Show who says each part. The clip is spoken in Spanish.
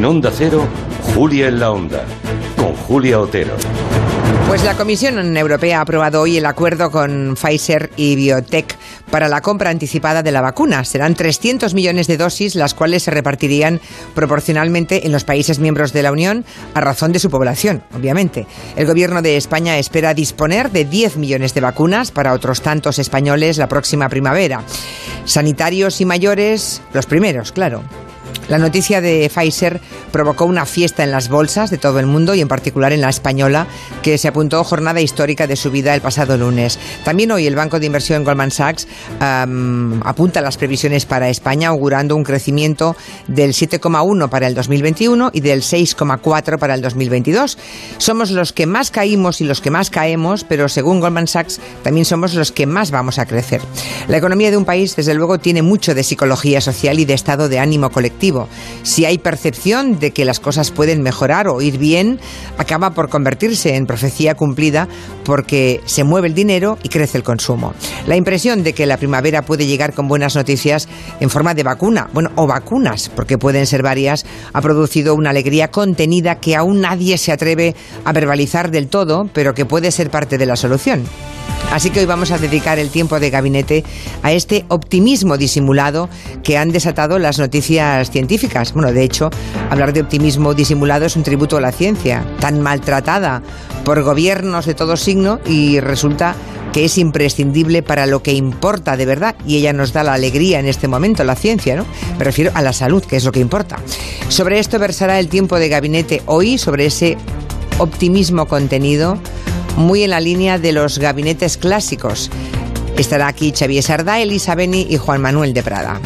Speaker 1: En Onda Cero, Julia en la Onda, con Julia Otero.
Speaker 2: Pues la Comisión Europea ha aprobado hoy el acuerdo con Pfizer y Biotech para la compra anticipada de la vacuna. Serán 300 millones de dosis, las cuales se repartirían proporcionalmente en los países miembros de la Unión a razón de su población, obviamente. El Gobierno de España espera disponer de 10 millones de vacunas para otros tantos españoles la próxima primavera. Sanitarios y mayores, los primeros, claro. La noticia de Pfizer provocó una fiesta en las bolsas de todo el mundo y en particular en la española, que se apuntó jornada histórica de su vida el pasado lunes. También hoy el banco de inversión Goldman Sachs apunta las previsiones para España, augurando un crecimiento del 7,1 para el 2021 y del 6,4 para el 2022. Somos los que más caímos y los que más caemos, pero según Goldman Sachs también somos los que más vamos a crecer. La economía de un país, desde luego, tiene mucho de psicología social y de estado de ánimo colectivo. Si hay percepción de que las cosas pueden mejorar o ir bien, acaba por convertirse en profecía cumplida porque se mueve el dinero y crece el consumo. La impresión de que la primavera puede llegar con buenas noticias en forma de vacuna, bueno, o vacunas, porque pueden ser varias, ha producido una alegría contenida que aún nadie se atreve a verbalizar del todo, pero que puede ser parte de la solución. Así que hoy vamos a dedicar el tiempo de gabinete a este optimismo disimulado que han desatado las noticias científicas. Bueno, de hecho, hablar de optimismo disimulado es un tributo a la ciencia, tan maltratada por gobiernos de todo signo y resulta que es imprescindible para lo que importa de verdad y ella nos da la alegría en este momento, la ciencia, ¿no? Me refiero a la salud, que es lo que importa. Sobre esto versará el tiempo de gabinete hoy, sobre ese optimismo contenido muy en la línea de los gabinetes clásicos. Estará aquí Xavier Sardá, Elisa Beni y Juan Manuel de Prada.